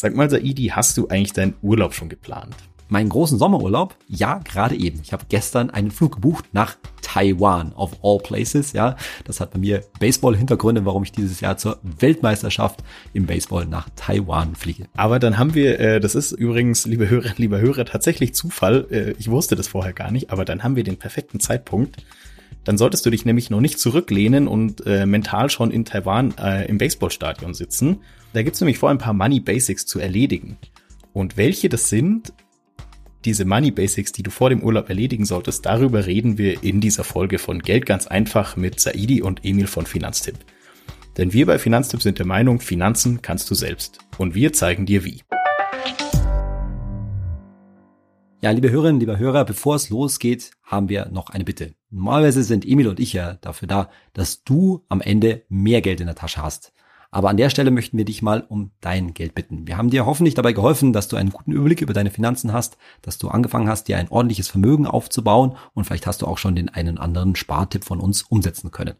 Sag mal, Saidi, hast du eigentlich deinen Urlaub schon geplant? Meinen großen Sommerurlaub? Ja, gerade eben. Ich habe gestern einen Flug gebucht nach Taiwan, of all places. Ja, das hat bei mir Baseball-Hintergründe, warum ich dieses Jahr zur Weltmeisterschaft im Baseball nach Taiwan fliege. Aber dann haben wir, äh, das ist übrigens, liebe Hörer, liebe Hörer, tatsächlich Zufall. Äh, ich wusste das vorher gar nicht, aber dann haben wir den perfekten Zeitpunkt. Dann solltest du dich nämlich noch nicht zurücklehnen und äh, mental schon in Taiwan äh, im Baseballstadion sitzen. Da gibt's nämlich vor ein paar Money Basics zu erledigen. Und welche das sind, diese Money Basics, die du vor dem Urlaub erledigen solltest, darüber reden wir in dieser Folge von Geld ganz einfach mit Saidi und Emil von Finanztipp. Denn wir bei Finanztipp sind der Meinung, Finanzen kannst du selbst. Und wir zeigen dir wie. Ja, liebe Hörerinnen, lieber Hörer, bevor es losgeht, haben wir noch eine Bitte. Normalerweise sind Emil und ich ja dafür da, dass du am Ende mehr Geld in der Tasche hast. Aber an der Stelle möchten wir dich mal um dein Geld bitten. Wir haben dir hoffentlich dabei geholfen, dass du einen guten Überblick über deine Finanzen hast, dass du angefangen hast, dir ein ordentliches Vermögen aufzubauen und vielleicht hast du auch schon den einen anderen Spartipp von uns umsetzen können.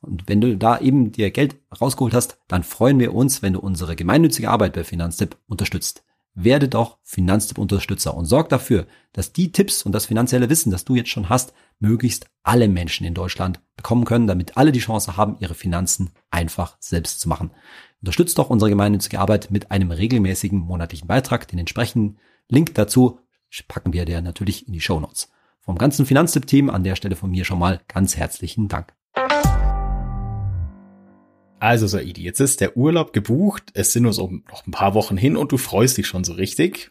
Und wenn du da eben dir Geld rausgeholt hast, dann freuen wir uns, wenn du unsere gemeinnützige Arbeit bei Finanztipp unterstützt werde doch Finanztipp-Unterstützer und sorg dafür, dass die Tipps und das finanzielle Wissen, das du jetzt schon hast, möglichst alle Menschen in Deutschland bekommen können, damit alle die Chance haben, ihre Finanzen einfach selbst zu machen. Unterstützt doch unsere gemeinnützige Arbeit mit einem regelmäßigen monatlichen Beitrag. Den entsprechenden Link dazu packen wir dir natürlich in die Show Notes. Vom ganzen Finanztipp-Team an der Stelle von mir schon mal ganz herzlichen Dank. Also Saidi, jetzt ist der Urlaub gebucht, es sind nur so noch ein paar Wochen hin und du freust dich schon so richtig.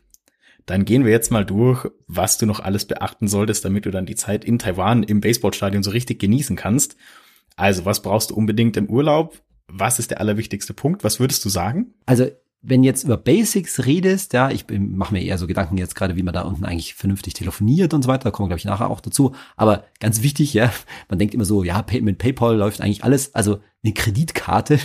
Dann gehen wir jetzt mal durch, was du noch alles beachten solltest, damit du dann die Zeit in Taiwan im Baseballstadion so richtig genießen kannst. Also, was brauchst du unbedingt im Urlaub? Was ist der allerwichtigste Punkt? Was würdest du sagen? Also, wenn jetzt über Basics redest, ja, ich mache mir eher so Gedanken jetzt gerade, wie man da unten eigentlich vernünftig telefoniert und so weiter, da kommen glaube ich, nachher auch dazu. Aber ganz wichtig, ja, man denkt immer so, ja, mit PayPal läuft eigentlich alles. Also eine Kreditkarte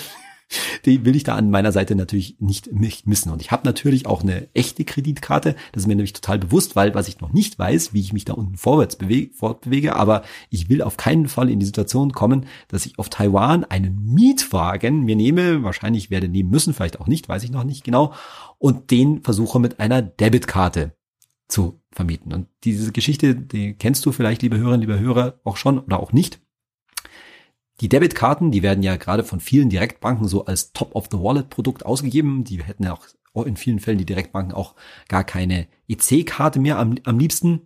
die will ich da an meiner Seite natürlich nicht, missen. Und ich habe natürlich auch eine echte Kreditkarte. Das ist mir nämlich total bewusst, weil was ich noch nicht weiß, wie ich mich da unten vorwärts bewege, fortbewege, aber ich will auf keinen Fall in die Situation kommen, dass ich auf Taiwan einen Mietwagen mir nehme, wahrscheinlich werde nehmen müssen, vielleicht auch nicht, weiß ich noch nicht genau, und den versuche mit einer Debitkarte zu vermieten. Und diese Geschichte, die kennst du vielleicht, liebe Hörerinnen, liebe Hörer, auch schon oder auch nicht. Die Debitkarten, die werden ja gerade von vielen Direktbanken so als Top-of-the-Wallet-Produkt ausgegeben. Die hätten ja auch in vielen Fällen die Direktbanken auch gar keine EC-Karte mehr am, am liebsten.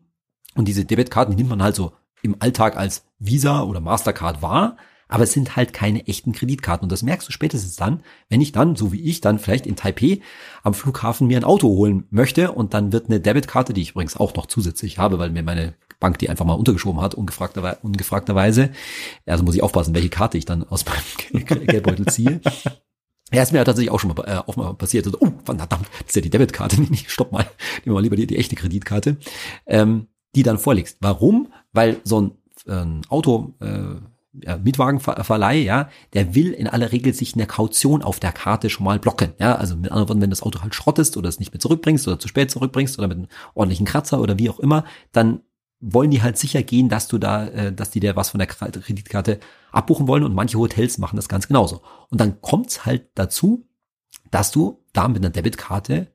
Und diese Debitkarten, die nimmt man halt so im Alltag als Visa oder Mastercard wahr, aber es sind halt keine echten Kreditkarten. Und das merkst du spätestens dann, wenn ich dann, so wie ich, dann vielleicht in Taipei am Flughafen mir ein Auto holen möchte und dann wird eine Debitkarte, die ich übrigens auch noch zusätzlich habe, weil mir meine Bank die einfach mal untergeschoben hat, ungefragterweise. ungefragterweise. Also muss ich aufpassen, welche Karte ich dann aus meinem Geldbeutel ziehe. Ja, ist mir ja tatsächlich auch schon mal, äh, auch mal passiert. Also, oh, verdammt, das ist ja die Debitkarte. Nee, stopp mal. Nehmen wir mal lieber die, die echte Kreditkarte. Ähm, die dann vorlegst. Warum? Weil so ein äh, Auto, äh, ja, Mietwagenverleih, ja, der will in aller Regel sich eine Kaution auf der Karte schon mal blocken. Ja, also mit anderen Worten, wenn das Auto halt schrottest oder es nicht mehr zurückbringst oder zu spät zurückbringst oder mit einem ordentlichen Kratzer oder wie auch immer, dann wollen die halt sicher gehen, dass du da, äh, dass die dir was von der Kreditkarte abbuchen wollen und manche Hotels machen das ganz genauso. Und dann kommt's halt dazu, dass du da mit einer Debitkarte äh,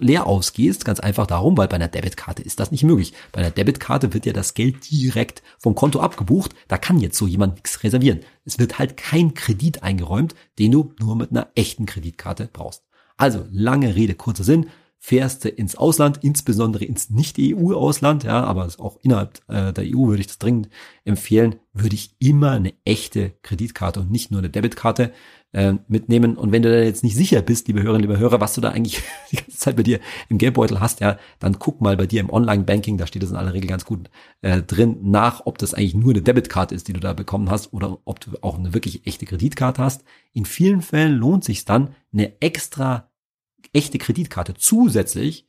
leer ausgehst, ganz einfach darum, weil bei einer Debitkarte ist das nicht möglich. Bei einer Debitkarte wird ja das Geld direkt vom Konto abgebucht, da kann jetzt so jemand nichts reservieren. Es wird halt kein Kredit eingeräumt, den du nur mit einer echten Kreditkarte brauchst. Also lange Rede, kurzer Sinn fährst du ins Ausland, insbesondere ins Nicht-EU-Ausland, ja, aber auch innerhalb äh, der EU würde ich das dringend empfehlen, würde ich immer eine echte Kreditkarte und nicht nur eine Debitkarte äh, mitnehmen. Und wenn du da jetzt nicht sicher bist, liebe Hörerinnen, liebe Hörer, was du da eigentlich die ganze Zeit bei dir im Geldbeutel hast, ja, dann guck mal bei dir im Online-Banking, da steht das in aller Regel ganz gut äh, drin, nach, ob das eigentlich nur eine Debitkarte ist, die du da bekommen hast, oder ob du auch eine wirklich echte Kreditkarte hast. In vielen Fällen lohnt sich dann, eine extra echte Kreditkarte zusätzlich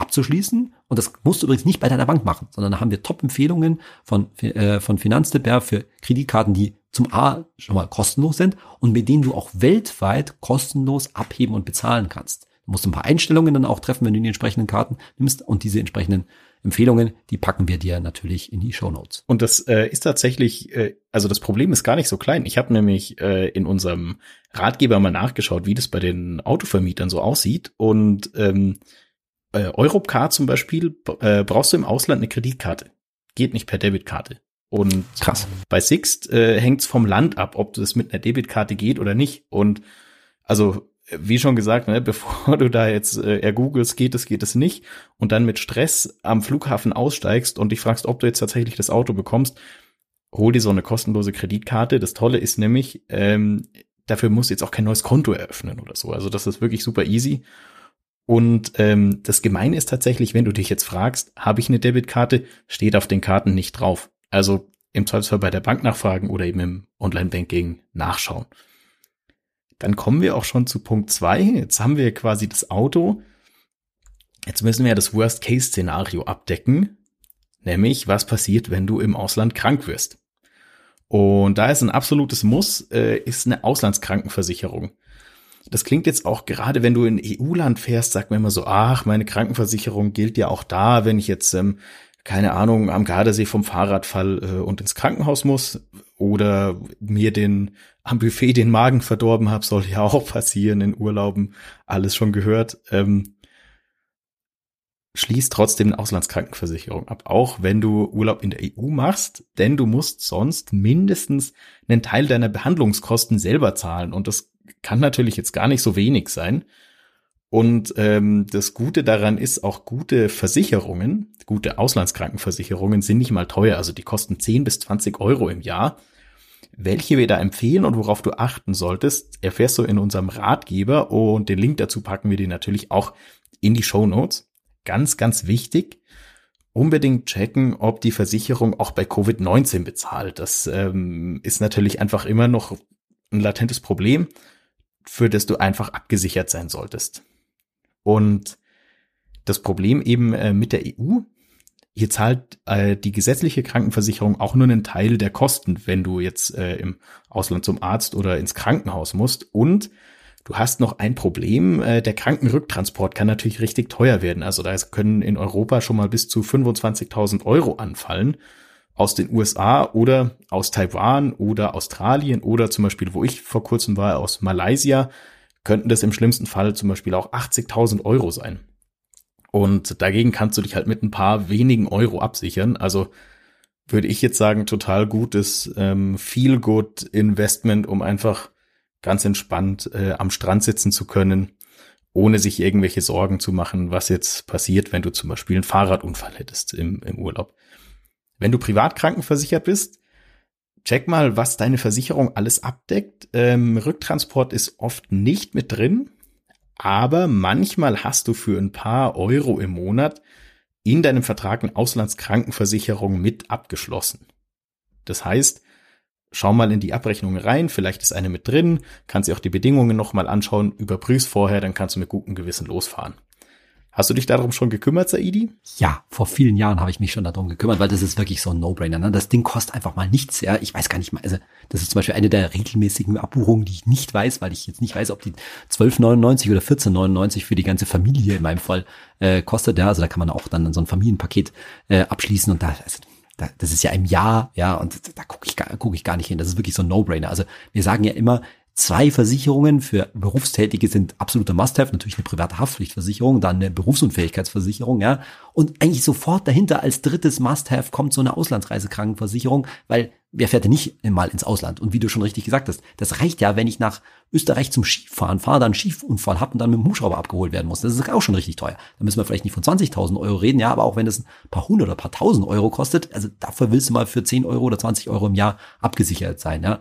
abzuschließen. Und das musst du übrigens nicht bei deiner Bank machen, sondern da haben wir Top-Empfehlungen von, äh, von Finanztipp für Kreditkarten, die zum A schon mal kostenlos sind und mit denen du auch weltweit kostenlos abheben und bezahlen kannst. Du musst ein paar Einstellungen dann auch treffen, wenn du die entsprechenden Karten nimmst und diese entsprechenden Empfehlungen, die packen wir dir natürlich in die Show Notes. Und das äh, ist tatsächlich, äh, also das Problem ist gar nicht so klein. Ich habe nämlich äh, in unserem Ratgeber mal nachgeschaut, wie das bei den Autovermietern so aussieht. Und ähm, äh, Europcar zum Beispiel äh, brauchst du im Ausland eine Kreditkarte. Geht nicht per Debitkarte. Und Krass. bei Sixt äh, hängt es vom Land ab, ob das mit einer Debitkarte geht oder nicht. Und also wie schon gesagt, ne, bevor du da jetzt äh, ergoogelst, geht es, geht es nicht, und dann mit Stress am Flughafen aussteigst und dich fragst, ob du jetzt tatsächlich das Auto bekommst, hol dir so eine kostenlose Kreditkarte. Das Tolle ist nämlich, ähm, dafür musst du jetzt auch kein neues Konto eröffnen oder so. Also das ist wirklich super easy. Und ähm, das Gemeine ist tatsächlich, wenn du dich jetzt fragst, habe ich eine Debitkarte, steht auf den Karten nicht drauf. Also im Zweifelsfall bei der Bank nachfragen oder eben im Online-Banking nachschauen. Dann kommen wir auch schon zu Punkt zwei. Jetzt haben wir quasi das Auto. Jetzt müssen wir das Worst-Case-Szenario abdecken. Nämlich, was passiert, wenn du im Ausland krank wirst? Und da ist ein absolutes Muss, äh, ist eine Auslandskrankenversicherung. Das klingt jetzt auch gerade, wenn du in EU-Land fährst, sagt man immer so, ach, meine Krankenversicherung gilt ja auch da, wenn ich jetzt, ähm, keine Ahnung, am Gardasee vom Fahrrad fall äh, und ins Krankenhaus muss oder mir den am Buffet den Magen verdorben habe, soll ja auch passieren in Urlauben, alles schon gehört. Ähm, schließ trotzdem eine Auslandskrankenversicherung ab, auch wenn du Urlaub in der EU machst, denn du musst sonst mindestens einen Teil deiner Behandlungskosten selber zahlen und das kann natürlich jetzt gar nicht so wenig sein. Und ähm, das Gute daran ist, auch gute Versicherungen, gute Auslandskrankenversicherungen sind nicht mal teuer, also die kosten 10 bis 20 Euro im Jahr. Welche wir da empfehlen und worauf du achten solltest, erfährst du in unserem Ratgeber und den Link dazu packen wir dir natürlich auch in die Show Notes. Ganz, ganz wichtig, unbedingt checken, ob die Versicherung auch bei Covid-19 bezahlt. Das ähm, ist natürlich einfach immer noch ein latentes Problem, für das du einfach abgesichert sein solltest. Und das Problem eben äh, mit der EU, hier zahlt äh, die gesetzliche Krankenversicherung auch nur einen Teil der Kosten, wenn du jetzt äh, im Ausland zum Arzt oder ins Krankenhaus musst. Und du hast noch ein Problem, der Krankenrücktransport kann natürlich richtig teuer werden. Also da können in Europa schon mal bis zu 25.000 Euro anfallen aus den USA oder aus Taiwan oder Australien oder zum Beispiel, wo ich vor kurzem war, aus Malaysia, könnten das im schlimmsten Fall zum Beispiel auch 80.000 Euro sein. Und dagegen kannst du dich halt mit ein paar wenigen Euro absichern. Also würde ich jetzt sagen, total gutes ähm, Feel-Good-Investment, um einfach ganz entspannt äh, am Strand sitzen zu können, ohne sich irgendwelche Sorgen zu machen, was jetzt passiert, wenn du zum Beispiel einen Fahrradunfall hättest im, im Urlaub. Wenn du privat krankenversichert bist, check mal, was deine Versicherung alles abdeckt. Ähm, Rücktransport ist oft nicht mit drin, aber manchmal hast du für ein paar Euro im Monat in deinem Vertrag eine Auslandskrankenversicherung mit abgeschlossen. Das heißt, schau mal in die Abrechnung rein, vielleicht ist eine mit drin, kannst dir auch die Bedingungen nochmal anschauen, überprüfst vorher, dann kannst du mit gutem Gewissen losfahren. Hast du dich darum schon gekümmert, Saidi? Ja, vor vielen Jahren habe ich mich schon darum gekümmert, weil das ist wirklich so ein No-Brainer. Ne? Das Ding kostet einfach mal nichts. Ja, ich weiß gar nicht mal. Also das ist zum Beispiel eine der regelmäßigen Abbuchungen, die ich nicht weiß, weil ich jetzt nicht weiß, ob die 12,99 oder 14,99 für die ganze Familie in meinem Fall äh, kostet. Ja, also da kann man auch dann so ein Familienpaket äh, abschließen und da also, das ist ja im Jahr, ja, und da gucke ich, guck ich gar nicht hin. Das ist wirklich so ein No-Brainer. Also wir sagen ja immer, Zwei Versicherungen für Berufstätige sind absoluter Must-have, natürlich eine private Haftpflichtversicherung, dann eine Berufsunfähigkeitsversicherung, ja. Und eigentlich sofort dahinter als drittes Must-have kommt so eine Auslandsreisekrankenversicherung, weil wer fährt denn nicht mal ins Ausland? Und wie du schon richtig gesagt hast, das reicht ja, wenn ich nach Österreich zum Skifahren fahre, dann einen Skiunfall habe und dann mit dem Hubschrauber abgeholt werden muss. Das ist auch schon richtig teuer. Da müssen wir vielleicht nicht von 20.000 Euro reden, ja, aber auch wenn das ein paar hundert oder paar tausend Euro kostet, also dafür willst du mal für 10 Euro oder 20 Euro im Jahr abgesichert sein, ja.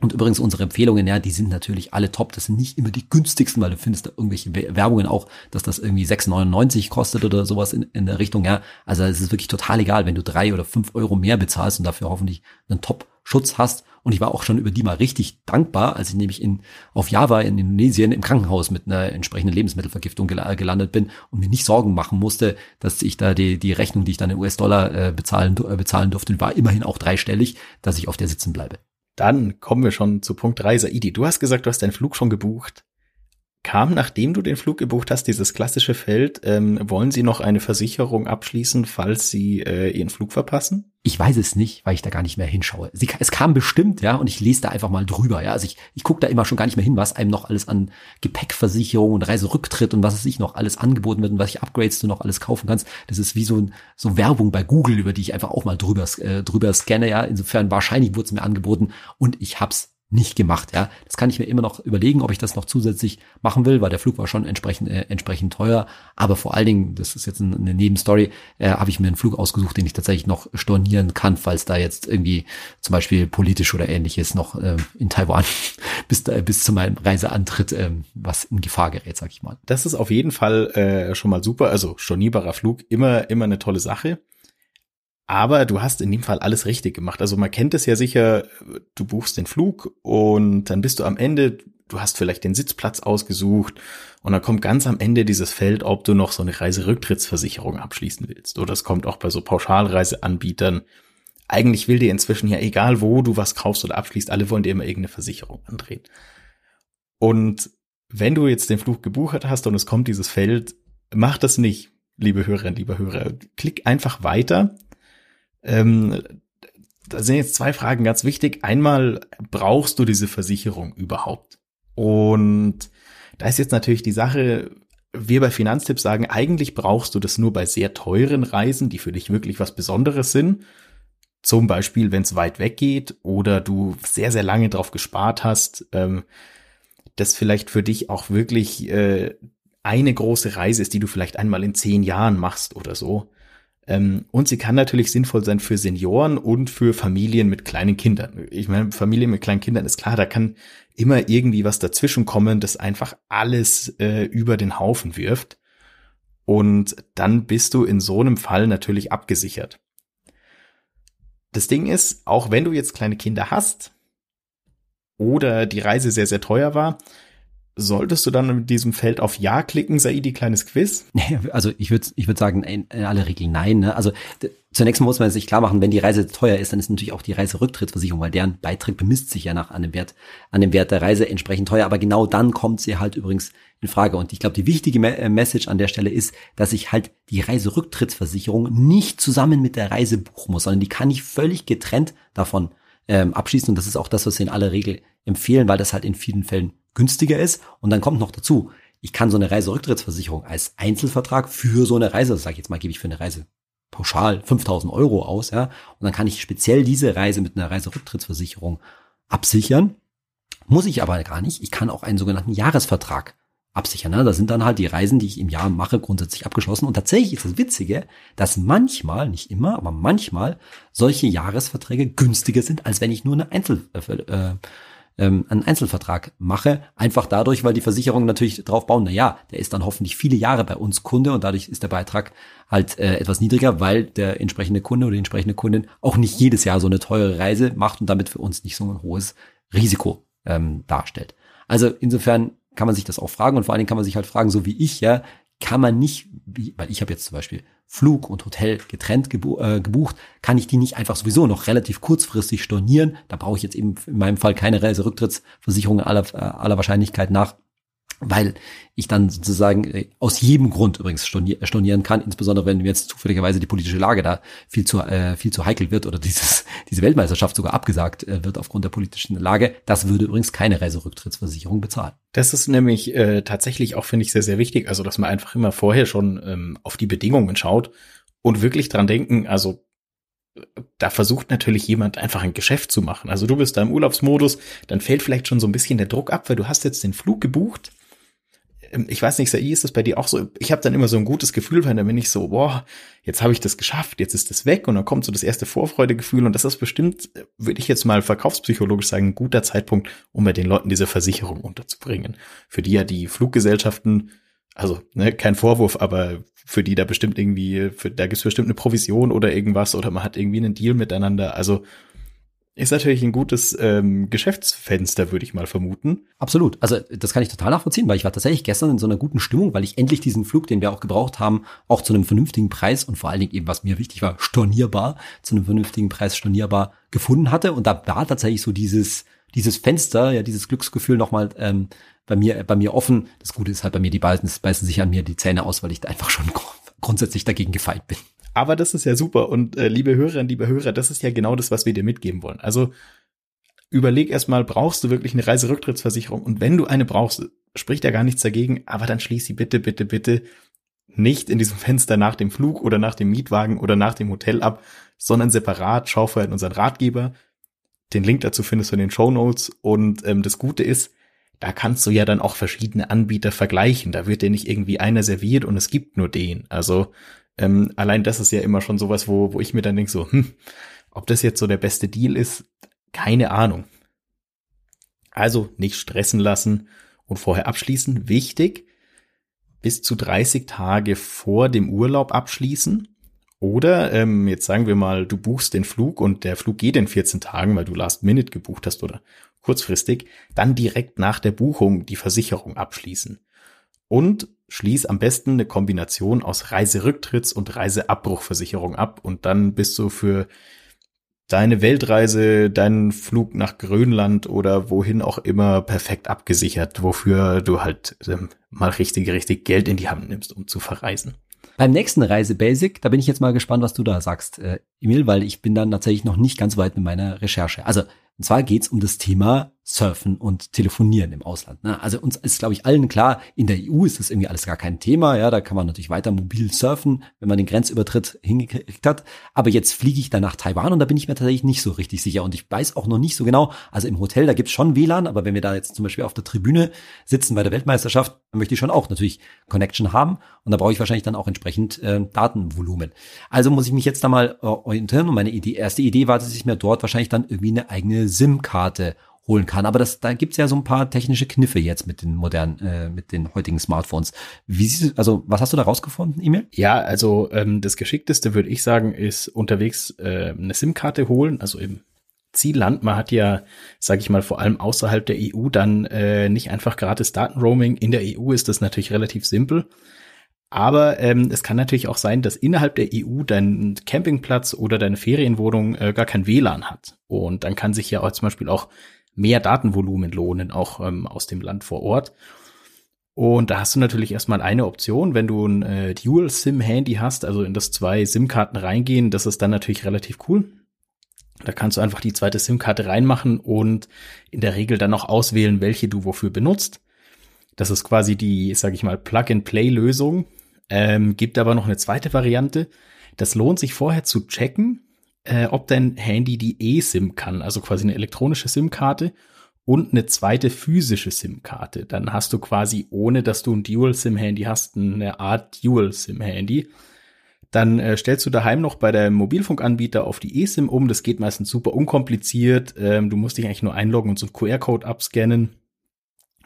Und übrigens unsere Empfehlungen, ja, die sind natürlich alle top. Das sind nicht immer die günstigsten, weil du findest da irgendwelche Werbungen auch, dass das irgendwie 6,99 kostet oder sowas in, in der Richtung, ja. Also es ist wirklich total egal, wenn du drei oder fünf Euro mehr bezahlst und dafür hoffentlich einen Top-Schutz hast. Und ich war auch schon über die mal richtig dankbar, als ich nämlich in, auf Java in Indonesien im Krankenhaus mit einer entsprechenden Lebensmittelvergiftung gelandet bin und mir nicht Sorgen machen musste, dass ich da die, die Rechnung, die ich dann in US-Dollar äh, bezahlen, äh, bezahlen durfte, war immerhin auch dreistellig, dass ich auf der sitzen bleibe. Dann kommen wir schon zu Punkt 3, Saidi. Du hast gesagt, du hast deinen Flug schon gebucht. Kam, nachdem du den Flug gebucht hast, dieses klassische Feld, ähm, wollen Sie noch eine Versicherung abschließen, falls Sie äh, Ihren Flug verpassen? Ich weiß es nicht, weil ich da gar nicht mehr hinschaue. Sie, es kam bestimmt, ja, und ich lese da einfach mal drüber, ja. Also ich, ich gucke da immer schon gar nicht mehr hin, was einem noch alles an Gepäckversicherung und Reiserücktritt und was es sich noch alles angeboten wird und was ich Upgrades du noch alles kaufen kannst. Das ist wie so, so Werbung bei Google, über die ich einfach auch mal drüber, äh, drüber scanne, ja. Insofern wahrscheinlich wurde es mir angeboten und ich hab's nicht gemacht. Ja, das kann ich mir immer noch überlegen, ob ich das noch zusätzlich machen will, weil der Flug war schon entsprechend äh, entsprechend teuer. Aber vor allen Dingen, das ist jetzt eine Nebenstory, äh, habe ich mir einen Flug ausgesucht, den ich tatsächlich noch stornieren kann, falls da jetzt irgendwie zum Beispiel politisch oder ähnliches noch äh, in Taiwan bis da, bis zu meinem Reiseantritt äh, was in Gefahr gerät, sag ich mal. Das ist auf jeden Fall äh, schon mal super. Also stornierbarer Flug immer immer eine tolle Sache. Aber du hast in dem Fall alles richtig gemacht. Also man kennt es ja sicher, du buchst den Flug und dann bist du am Ende, du hast vielleicht den Sitzplatz ausgesucht und dann kommt ganz am Ende dieses Feld, ob du noch so eine Reiserücktrittsversicherung abschließen willst. Oder es kommt auch bei so Pauschalreiseanbietern. Eigentlich will dir inzwischen ja egal, wo du was kaufst oder abschließt, alle wollen dir immer irgendeine Versicherung andrehen. Und wenn du jetzt den Flug gebucht hast und es kommt dieses Feld, mach das nicht, liebe Hörerinnen, liebe Hörer. Klick einfach weiter ähm, da sind jetzt zwei Fragen ganz wichtig. Einmal, brauchst du diese Versicherung überhaupt? Und da ist jetzt natürlich die Sache, wir bei Finanztipps sagen, eigentlich brauchst du das nur bei sehr teuren Reisen, die für dich wirklich was Besonderes sind. Zum Beispiel, wenn es weit weg geht oder du sehr, sehr lange drauf gespart hast, ähm, das vielleicht für dich auch wirklich äh, eine große Reise ist, die du vielleicht einmal in zehn Jahren machst oder so. Ähm, und sie kann natürlich sinnvoll sein für Senioren und für Familien mit kleinen Kindern. Ich meine, Familien mit kleinen Kindern ist klar, da kann immer irgendwie was dazwischen kommen, das einfach alles äh, über den Haufen wirft. Und dann bist du in so einem Fall natürlich abgesichert. Das Ding ist, auch wenn du jetzt kleine Kinder hast oder die Reise sehr, sehr teuer war, Solltest du dann mit diesem Feld auf Ja klicken, Saidi, kleines Quiz? Also ich würde ich würd sagen, in, aller Regel nein. Ne? Also zunächst muss man sich klar machen, wenn die Reise teuer ist, dann ist natürlich auch die Reiserücktrittsversicherung, weil deren Beitrag bemisst sich ja nach dem Wert, an dem Wert der Reise entsprechend teuer. Aber genau dann kommt sie halt übrigens in Frage. Und ich glaube, die wichtige äh, Message an der Stelle ist, dass ich halt die Reiserücktrittsversicherung nicht zusammen mit der Reise buchen muss, sondern die kann ich völlig getrennt davon ähm, abschließen. Und das ist auch das, was wir in aller Regel empfehlen, weil das halt in vielen Fällen günstiger ist. Und dann kommt noch dazu, ich kann so eine Reiserücktrittsversicherung als Einzelvertrag für so eine Reise, sage ich jetzt mal, gebe ich für eine Reise pauschal 5000 Euro aus, ja, und dann kann ich speziell diese Reise mit einer Reiserücktrittsversicherung absichern. Muss ich aber gar nicht. Ich kann auch einen sogenannten Jahresvertrag absichern. Ne? Da sind dann halt die Reisen, die ich im Jahr mache, grundsätzlich abgeschlossen. Und tatsächlich ist das Witzige, dass manchmal, nicht immer, aber manchmal solche Jahresverträge günstiger sind, als wenn ich nur eine Einzel, äh, äh ähm, einen Einzelvertrag mache, einfach dadurch, weil die Versicherungen natürlich drauf bauen, na der ist dann hoffentlich viele Jahre bei uns Kunde und dadurch ist der Beitrag halt äh, etwas niedriger, weil der entsprechende Kunde oder die entsprechende Kundin auch nicht jedes Jahr so eine teure Reise macht und damit für uns nicht so ein hohes Risiko ähm, darstellt. Also insofern kann man sich das auch fragen und vor allen Dingen kann man sich halt fragen, so wie ich, ja, kann man nicht, weil ich habe jetzt zum Beispiel Flug und Hotel getrennt äh, gebucht, kann ich die nicht einfach sowieso noch relativ kurzfristig stornieren. Da brauche ich jetzt eben in meinem Fall keine Reiserücktrittsversicherung aller, äh, aller Wahrscheinlichkeit nach weil ich dann sozusagen äh, aus jedem Grund übrigens stornieren kann, insbesondere wenn jetzt zufälligerweise die politische Lage da viel zu äh, viel zu heikel wird oder dieses diese Weltmeisterschaft sogar abgesagt äh, wird aufgrund der politischen Lage. Das würde übrigens keine Reiserücktrittsversicherung bezahlen. Das ist nämlich äh, tatsächlich auch finde ich sehr sehr wichtig, also dass man einfach immer vorher schon ähm, auf die Bedingungen schaut und wirklich dran denken, also da versucht natürlich jemand einfach ein Geschäft zu machen. Also du bist da im Urlaubsmodus, dann fällt vielleicht schon so ein bisschen der Druck ab, weil du hast jetzt den Flug gebucht ich weiß nicht, Sai, ist das bei dir auch so? Ich habe dann immer so ein gutes Gefühl, weil dann bin ich so, boah, jetzt habe ich das geschafft, jetzt ist das weg und dann kommt so das erste Vorfreudegefühl und das ist bestimmt, würde ich jetzt mal verkaufspsychologisch sagen, ein guter Zeitpunkt, um bei den Leuten diese Versicherung unterzubringen. Für die ja die Fluggesellschaften, also ne, kein Vorwurf, aber für die da bestimmt irgendwie, für, da gibt's bestimmt eine Provision oder irgendwas oder man hat irgendwie einen Deal miteinander. Also ist natürlich ein gutes ähm, Geschäftsfenster, würde ich mal vermuten. Absolut. Also das kann ich total nachvollziehen, weil ich war tatsächlich gestern in so einer guten Stimmung, weil ich endlich diesen Flug, den wir auch gebraucht haben, auch zu einem vernünftigen Preis und vor allen Dingen eben, was mir wichtig war, stornierbar, zu einem vernünftigen Preis stornierbar gefunden hatte. Und da war tatsächlich so dieses, dieses Fenster, ja, dieses Glücksgefühl nochmal ähm, bei mir, bei mir offen. Das Gute ist halt bei mir, die beißen, beißen sich an mir die Zähne aus, weil ich da einfach schon grundsätzlich dagegen gefeit bin. Aber das ist ja super. Und äh, liebe Hörerinnen, liebe Hörer, das ist ja genau das, was wir dir mitgeben wollen. Also überleg erstmal, brauchst du wirklich eine Reiserücktrittsversicherung? Und wenn du eine brauchst, spricht ja gar nichts dagegen, aber dann schließ sie bitte, bitte, bitte nicht in diesem Fenster nach dem Flug oder nach dem Mietwagen oder nach dem Hotel ab, sondern separat. Schau vorher in unseren Ratgeber. Den Link dazu findest du in den Show Notes. Und ähm, das Gute ist, da kannst du ja dann auch verschiedene Anbieter vergleichen. Da wird dir nicht irgendwie einer serviert und es gibt nur den. Also ähm, allein das ist ja immer schon sowas, wo, wo ich mir dann denke, so, hm, ob das jetzt so der beste Deal ist, keine Ahnung. Also nicht stressen lassen und vorher abschließen. Wichtig, bis zu 30 Tage vor dem Urlaub abschließen. Oder ähm, jetzt sagen wir mal, du buchst den Flug und der Flug geht in 14 Tagen, weil du Last Minute gebucht hast oder kurzfristig, dann direkt nach der Buchung die Versicherung abschließen. Und schließ am besten eine Kombination aus Reiserücktritts- und Reiseabbruchversicherung ab und dann bist du für deine Weltreise, deinen Flug nach Grönland oder wohin auch immer perfekt abgesichert, wofür du halt ähm, mal richtig, richtig Geld in die Hand nimmst, um zu verreisen. Beim nächsten Reise-Basic, da bin ich jetzt mal gespannt, was du da sagst, äh, Emil, weil ich bin dann tatsächlich noch nicht ganz weit mit meiner Recherche. Also, und zwar geht's um das Thema Surfen und Telefonieren im Ausland. Ne? Also uns ist, glaube ich, allen klar, in der EU ist das irgendwie alles gar kein Thema. Ja, da kann man natürlich weiter mobil surfen, wenn man den Grenzübertritt hingekriegt hat. Aber jetzt fliege ich dann nach Taiwan und da bin ich mir tatsächlich nicht so richtig sicher. Und ich weiß auch noch nicht so genau, also im Hotel, da gibt's schon WLAN, aber wenn wir da jetzt zum Beispiel auf der Tribüne sitzen bei der Weltmeisterschaft, dann möchte ich schon auch natürlich Connection haben. Und da brauche ich wahrscheinlich dann auch entsprechend äh, Datenvolumen. Also muss ich mich jetzt da mal äh, orientieren. Und meine Idee, erste Idee war, dass ich mir dort wahrscheinlich dann irgendwie eine eigene SIM-Karte holen kann. Aber das, da gibt's ja so ein paar technische Kniffe jetzt mit den modernen, äh, mit den heutigen Smartphones. Wie siehst du, also was hast du da rausgefunden, E-Mail? Ja, also ähm, das Geschickteste würde ich sagen, ist unterwegs äh, eine SIM-Karte holen, also im Zielland. Man hat ja, sage ich mal, vor allem außerhalb der EU dann äh, nicht einfach gratis Datenroaming. In der EU ist das natürlich relativ simpel. Aber ähm, es kann natürlich auch sein, dass innerhalb der EU dein Campingplatz oder deine Ferienwohnung äh, gar kein WLAN hat. Und dann kann sich ja auch zum Beispiel auch mehr Datenvolumen lohnen, auch ähm, aus dem Land vor Ort. Und da hast du natürlich erstmal eine Option, wenn du ein äh, Dual-SIM-Handy hast, also in das zwei SIM-Karten reingehen, das ist dann natürlich relativ cool. Da kannst du einfach die zweite SIM-Karte reinmachen und in der Regel dann auch auswählen, welche du wofür benutzt. Das ist quasi die, sag ich mal, Plug-and-Play-Lösung. Ähm, gibt aber noch eine zweite Variante. Das lohnt sich vorher zu checken, äh, ob dein Handy die eSIM kann, also quasi eine elektronische SIM-Karte und eine zweite physische SIM-Karte. Dann hast du quasi, ohne dass du ein Dual-SIM-Handy hast, eine Art Dual-SIM-Handy. Dann äh, stellst du daheim noch bei deinem Mobilfunkanbieter auf die eSIM um. Das geht meistens super unkompliziert. Ähm, du musst dich eigentlich nur einloggen und so einen QR-Code abscannen.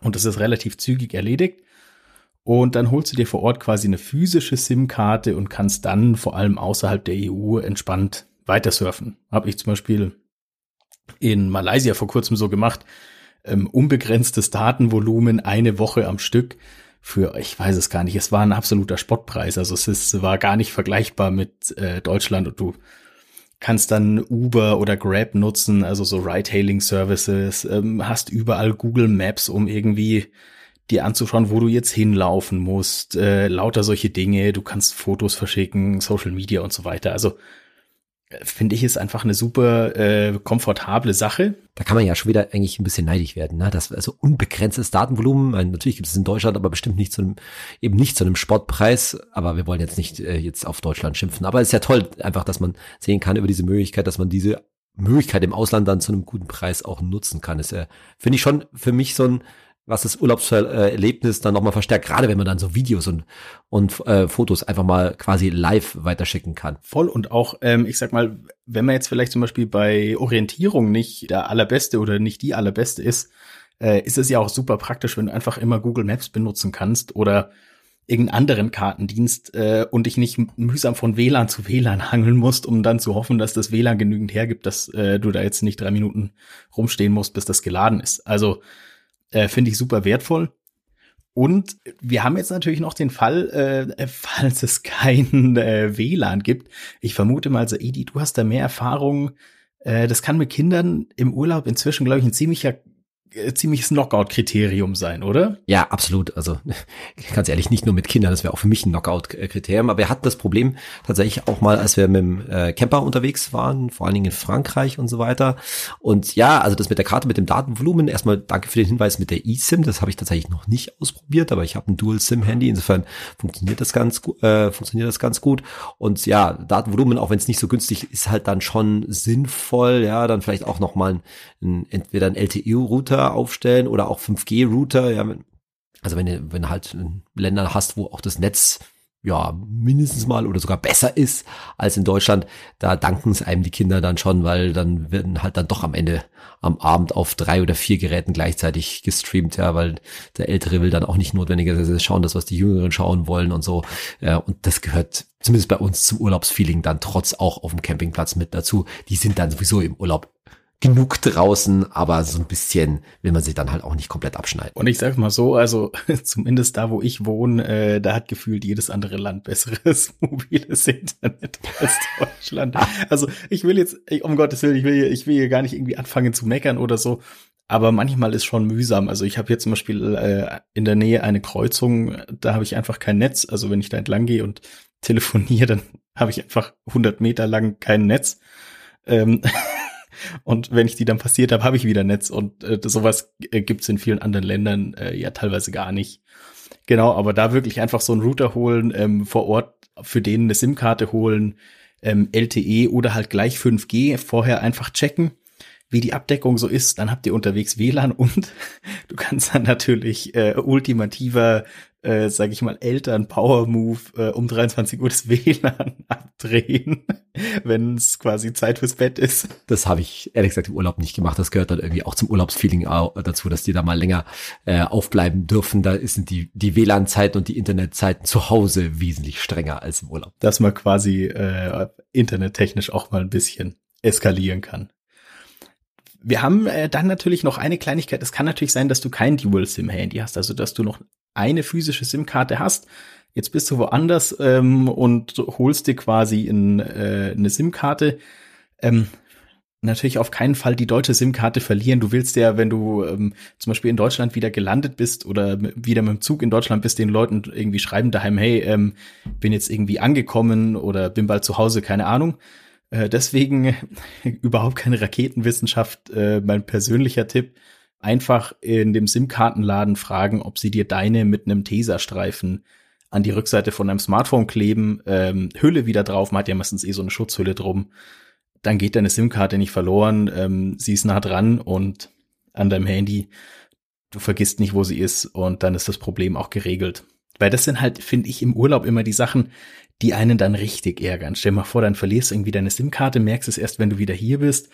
Und das ist relativ zügig erledigt. Und dann holst du dir vor Ort quasi eine physische SIM-Karte und kannst dann vor allem außerhalb der EU entspannt weiter surfen. Habe ich zum Beispiel in Malaysia vor kurzem so gemacht. Ähm, unbegrenztes Datenvolumen, eine Woche am Stück für, ich weiß es gar nicht, es war ein absoluter Spottpreis. Also es ist, war gar nicht vergleichbar mit äh, Deutschland und du kannst dann Uber oder Grab nutzen, also so Ride-Hailing-Services, ähm, hast überall Google Maps, um irgendwie dir anzuschauen, wo du jetzt hinlaufen musst, äh, lauter solche Dinge, du kannst Fotos verschicken, Social Media und so weiter. Also finde ich, ist einfach eine super äh, komfortable Sache. Da kann man ja schon wieder eigentlich ein bisschen neidig werden, ne? Das also unbegrenztes Datenvolumen. Meine, natürlich gibt es in Deutschland, aber bestimmt nicht zu einem eben nicht zu einem Sportpreis. Aber wir wollen jetzt nicht äh, jetzt auf Deutschland schimpfen. Aber es ist ja toll, einfach, dass man sehen kann über diese Möglichkeit, dass man diese Möglichkeit im Ausland dann zu einem guten Preis auch nutzen kann. Ist ja finde ich schon für mich so ein was das Urlaubserlebnis dann nochmal verstärkt, gerade wenn man dann so Videos und, und äh, Fotos einfach mal quasi live weiterschicken kann. Voll und auch, ähm, ich sag mal, wenn man jetzt vielleicht zum Beispiel bei Orientierung nicht der allerbeste oder nicht die allerbeste ist, äh, ist es ja auch super praktisch, wenn du einfach immer Google Maps benutzen kannst oder irgendeinen anderen Kartendienst äh, und dich nicht mühsam von WLAN zu WLAN hangeln musst, um dann zu hoffen, dass das WLAN genügend hergibt, dass äh, du da jetzt nicht drei Minuten rumstehen musst, bis das geladen ist. Also äh, Finde ich super wertvoll. Und wir haben jetzt natürlich noch den Fall, äh, falls es keinen äh, WLAN gibt. Ich vermute mal, Saidi, du hast da mehr Erfahrung. Äh, das kann mit Kindern im Urlaub inzwischen, glaube ich, ein ziemlicher ziemliches Knockout-Kriterium sein, oder? Ja, absolut. Also ganz ehrlich, nicht nur mit Kindern, das wäre auch für mich ein Knockout-Kriterium. Aber wir hatten das Problem tatsächlich auch mal, als wir mit dem äh, Camper unterwegs waren, vor allen Dingen in Frankreich und so weiter. Und ja, also das mit der Karte, mit dem Datenvolumen, erstmal danke für den Hinweis mit der eSIM, das habe ich tatsächlich noch nicht ausprobiert, aber ich habe ein Dual-SIM-Handy, insofern funktioniert das ganz gut, äh, funktioniert das ganz gut. Und ja, Datenvolumen, auch wenn es nicht so günstig ist, halt dann schon sinnvoll, ja, dann vielleicht auch nochmal ein, ein, entweder ein LTE-Router Router aufstellen oder auch 5G-Router. Ja, also wenn du, wenn halt Länder hast, wo auch das Netz ja, mindestens mal oder sogar besser ist als in Deutschland, da danken es einem die Kinder dann schon, weil dann werden halt dann doch am Ende am Abend auf drei oder vier Geräten gleichzeitig gestreamt, ja, weil der Ältere will dann auch nicht notwendigerweise schauen, das was die Jüngeren schauen wollen und so. Ja, und das gehört zumindest bei uns zum Urlaubsfeeling dann trotz auch auf dem Campingplatz mit dazu. Die sind dann sowieso im Urlaub genug draußen, aber so ein bisschen will man sich dann halt auch nicht komplett abschneiden. Und ich sag mal so, also zumindest da, wo ich wohne, äh, da hat gefühlt jedes andere Land besseres mobiles Internet als Deutschland. Also ich will jetzt, um Gottes Willen, ich will, ich will hier gar nicht irgendwie anfangen zu meckern oder so. Aber manchmal ist schon mühsam. Also ich habe hier zum Beispiel äh, in der Nähe eine Kreuzung, da habe ich einfach kein Netz. Also wenn ich da entlang gehe und telefoniere, dann habe ich einfach 100 Meter lang kein Netz. Ähm, Und wenn ich die dann passiert habe, habe ich wieder Netz. Und äh, sowas äh, gibt's in vielen anderen Ländern äh, ja teilweise gar nicht. Genau, aber da wirklich einfach so einen Router holen, ähm, vor Ort für den eine SIM-Karte holen, ähm, LTE oder halt gleich 5G, vorher einfach checken, wie die Abdeckung so ist. Dann habt ihr unterwegs WLAN und du kannst dann natürlich äh, ultimativer äh, sage ich mal, Eltern Power Move äh, um 23 Uhr das WLAN abdrehen, wenn es quasi Zeit fürs Bett ist. Das habe ich ehrlich gesagt im Urlaub nicht gemacht. Das gehört dann irgendwie auch zum Urlaubsfeeling dazu, dass die da mal länger äh, aufbleiben dürfen. Da sind die, die WLAN-Zeiten und die Internetzeiten zu Hause wesentlich strenger als im Urlaub. Dass man quasi äh, internettechnisch auch mal ein bisschen eskalieren kann. Wir haben äh, dann natürlich noch eine Kleinigkeit. Es kann natürlich sein, dass du kein Dual-SIM-Handy hast, also dass du noch eine physische SIM-Karte hast. Jetzt bist du woanders ähm, und holst dir quasi in, äh, eine SIM-Karte. Ähm, natürlich auf keinen Fall die deutsche SIM-Karte verlieren. Du willst ja, wenn du ähm, zum Beispiel in Deutschland wieder gelandet bist oder wieder mit dem Zug in Deutschland bist, den Leuten irgendwie schreiben daheim, hey, ähm, bin jetzt irgendwie angekommen oder bin bald zu Hause, keine Ahnung. Äh, deswegen überhaupt keine Raketenwissenschaft. Äh, mein persönlicher Tipp, einfach in dem SIM-Kartenladen fragen, ob sie dir deine mit einem Taserstreifen an die Rückseite von einem Smartphone kleben, ähm, Hülle wieder drauf, man hat ja meistens eh so eine Schutzhülle drum, dann geht deine SIM-Karte nicht verloren, ähm, sie ist nah dran und an deinem Handy, du vergisst nicht, wo sie ist und dann ist das Problem auch geregelt. Weil das sind halt, finde ich, im Urlaub immer die Sachen, die einen dann richtig ärgern. Stell mal vor, dann verlierst du irgendwie deine SIM-Karte, merkst es erst, wenn du wieder hier bist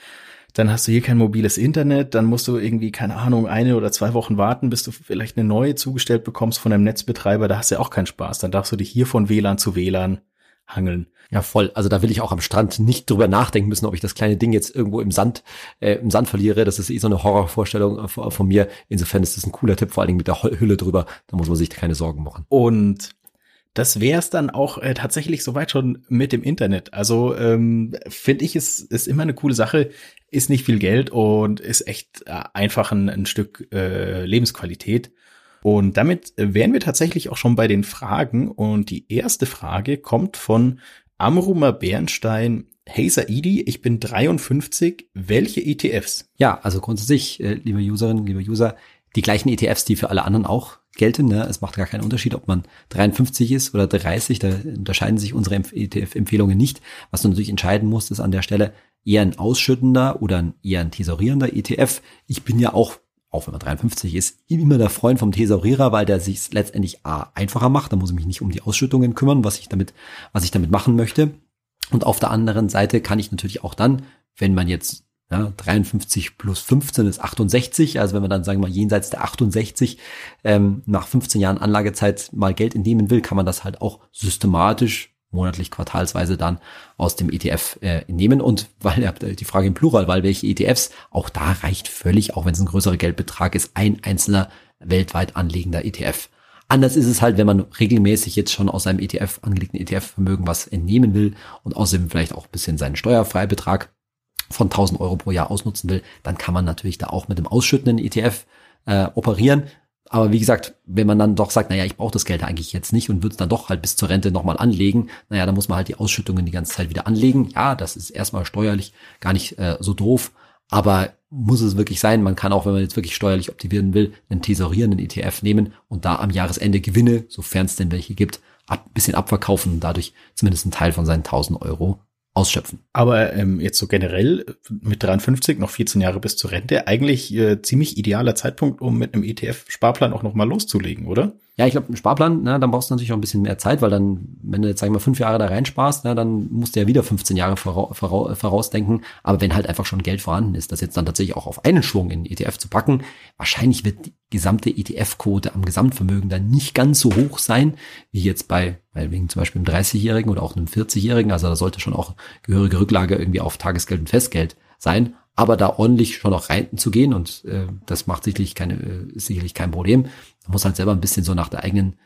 dann hast du hier kein mobiles Internet, dann musst du irgendwie, keine Ahnung, eine oder zwei Wochen warten, bis du vielleicht eine neue zugestellt bekommst von einem Netzbetreiber, da hast du ja auch keinen Spaß. Dann darfst du dich hier von WLAN zu WLAN hangeln. Ja, voll. Also da will ich auch am Strand nicht drüber nachdenken müssen, ob ich das kleine Ding jetzt irgendwo im Sand, äh, im Sand verliere. Das ist eh so eine Horrorvorstellung äh, von mir. Insofern ist das ein cooler Tipp, vor allen Dingen mit der Hülle drüber. Da muss man sich keine Sorgen machen. Und das wäre es dann auch äh, tatsächlich soweit schon mit dem Internet. Also ähm, finde ich, es ist immer eine coole Sache, ist nicht viel Geld und ist echt äh, einfach ein, ein Stück äh, Lebensqualität. Und damit wären wir tatsächlich auch schon bei den Fragen. Und die erste Frage kommt von Amruma Bernstein. Hey Saidi, ich bin 53. Welche ETFs? Ja, also grundsätzlich, äh, liebe Userinnen, liebe User, die gleichen ETFs, die für alle anderen auch gelten. Ne? Es macht gar keinen Unterschied, ob man 53 ist oder 30. Da unterscheiden sich unsere ETF-Empfehlungen nicht. Was du natürlich entscheiden musst, ist an der Stelle eher ein ausschüttender oder ein eher ein tesorierender ETF. Ich bin ja auch auch wenn man 53 ist, immer der Freund vom Thesaurierer, weil der sich letztendlich A, einfacher macht. Da muss ich mich nicht um die Ausschüttungen kümmern, was ich damit, was ich damit machen möchte. Und auf der anderen Seite kann ich natürlich auch dann, wenn man jetzt ja, 53 plus 15 ist 68. Also wenn man dann, sagen wir mal, jenseits der 68 ähm, nach 15 Jahren Anlagezeit mal Geld entnehmen will, kann man das halt auch systematisch monatlich, quartalsweise dann aus dem ETF äh, nehmen. Und weil habt die Frage im Plural, weil welche ETFs, auch da reicht völlig, auch wenn es ein größerer Geldbetrag ist, ein einzelner weltweit anlegender ETF. Anders ist es halt, wenn man regelmäßig jetzt schon aus einem ETF, angelegten ETF-Vermögen was entnehmen will und außerdem vielleicht auch ein bisschen seinen Steuerfreibetrag von 1000 Euro pro Jahr ausnutzen will, dann kann man natürlich da auch mit dem ausschüttenden ETF äh, operieren. Aber wie gesagt, wenn man dann doch sagt, naja, ich brauche das Geld eigentlich jetzt nicht und würde es dann doch halt bis zur Rente nochmal anlegen, naja, dann muss man halt die Ausschüttungen die ganze Zeit wieder anlegen. Ja, das ist erstmal steuerlich gar nicht äh, so doof, aber muss es wirklich sein? Man kann auch, wenn man jetzt wirklich steuerlich optimieren will, einen tesorierenden ETF nehmen und da am Jahresende Gewinne, sofern es denn welche gibt, ab, bisschen abverkaufen und dadurch zumindest einen Teil von seinen 1000 Euro ausschöpfen. Aber ähm, jetzt so generell mit 53 noch 14 Jahre bis zur Rente, eigentlich äh, ziemlich idealer Zeitpunkt, um mit einem ETF-Sparplan auch noch mal loszulegen, oder? Ja, ich glaube, ein Sparplan, na, dann brauchst du natürlich auch ein bisschen mehr Zeit, weil dann, wenn du jetzt, sag ich mal, fünf Jahre da reinsparst, na, dann musst du ja wieder 15 Jahre voraus, voraus, vorausdenken. Aber wenn halt einfach schon Geld vorhanden ist, das jetzt dann tatsächlich auch auf einen Schwung in ETF zu packen, wahrscheinlich wird die gesamte ETF-Quote am Gesamtvermögen dann nicht ganz so hoch sein, wie jetzt bei, wegen zum Beispiel einem 30-Jährigen oder auch einem 40-Jährigen. Also da sollte schon auch gehörige Rücklage irgendwie auf Tagesgeld und Festgeld sein aber da ordentlich schon noch reinzugehen und äh, das macht sicherlich keine, äh, ist sicherlich kein Problem. Man muss halt selber ein bisschen so nach der eigenen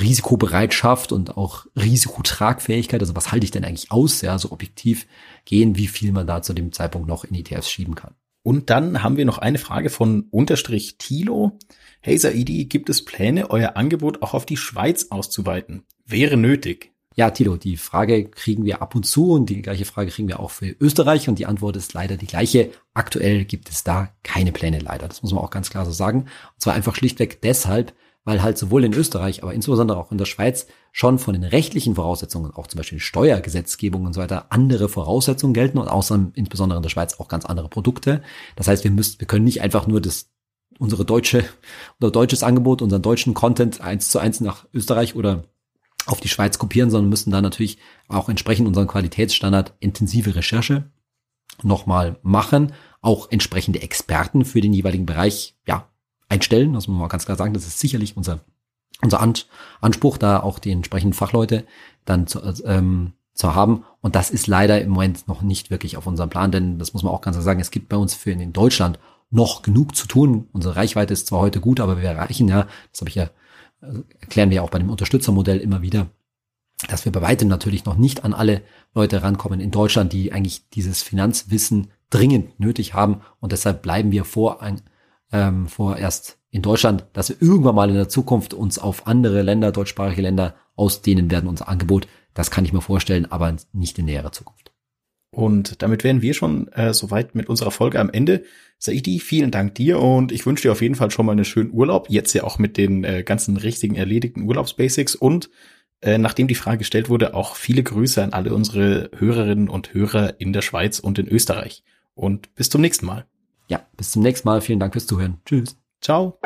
Risikobereitschaft und auch Risikotragfähigkeit, also was halte ich denn eigentlich aus, ja, so objektiv gehen, wie viel man da zu dem Zeitpunkt noch in ETFs schieben kann. Und dann haben wir noch eine Frage von Unterstrich Tilo. Hey Saidi, gibt es Pläne, euer Angebot auch auf die Schweiz auszuweiten? Wäre nötig. Ja, Tilo, die Frage kriegen wir ab und zu und die gleiche Frage kriegen wir auch für Österreich und die Antwort ist leider die gleiche. Aktuell gibt es da keine Pläne leider. Das muss man auch ganz klar so sagen. Und zwar einfach schlichtweg deshalb, weil halt sowohl in Österreich, aber insbesondere auch in der Schweiz schon von den rechtlichen Voraussetzungen, auch zum Beispiel Steuergesetzgebung und so weiter, andere Voraussetzungen gelten und außerdem insbesondere in der Schweiz auch ganz andere Produkte. Das heißt, wir müssen, wir können nicht einfach nur das unsere deutsche, unser deutsches Angebot, unseren deutschen Content eins zu eins nach Österreich oder auf die Schweiz kopieren, sondern müssen da natürlich auch entsprechend unseren Qualitätsstandard intensive Recherche nochmal machen, auch entsprechende Experten für den jeweiligen Bereich, ja, einstellen. Das muss man ganz klar sagen. Das ist sicherlich unser, unser Anspruch, da auch die entsprechenden Fachleute dann zu, ähm, zu haben. Und das ist leider im Moment noch nicht wirklich auf unserem Plan, denn das muss man auch ganz klar sagen. Es gibt bei uns für in Deutschland noch genug zu tun. Unsere Reichweite ist zwar heute gut, aber wir erreichen ja, das habe ich ja also erklären wir auch bei dem Unterstützermodell immer wieder, dass wir bei weitem natürlich noch nicht an alle Leute rankommen in Deutschland, die eigentlich dieses Finanzwissen dringend nötig haben. Und deshalb bleiben wir vor, ähm, vorerst in Deutschland, dass wir irgendwann mal in der Zukunft uns auf andere Länder, deutschsprachige Länder ausdehnen werden, unser Angebot. Das kann ich mir vorstellen, aber nicht in näherer Zukunft. Und damit wären wir schon äh, soweit mit unserer Folge am Ende. Saidi, vielen Dank dir und ich wünsche dir auf jeden Fall schon mal einen schönen Urlaub. Jetzt ja auch mit den äh, ganzen richtigen erledigten Urlaubsbasics und äh, nachdem die Frage gestellt wurde, auch viele Grüße an alle unsere Hörerinnen und Hörer in der Schweiz und in Österreich. Und bis zum nächsten Mal. Ja, bis zum nächsten Mal. Vielen Dank fürs Zuhören. Tschüss. Ciao.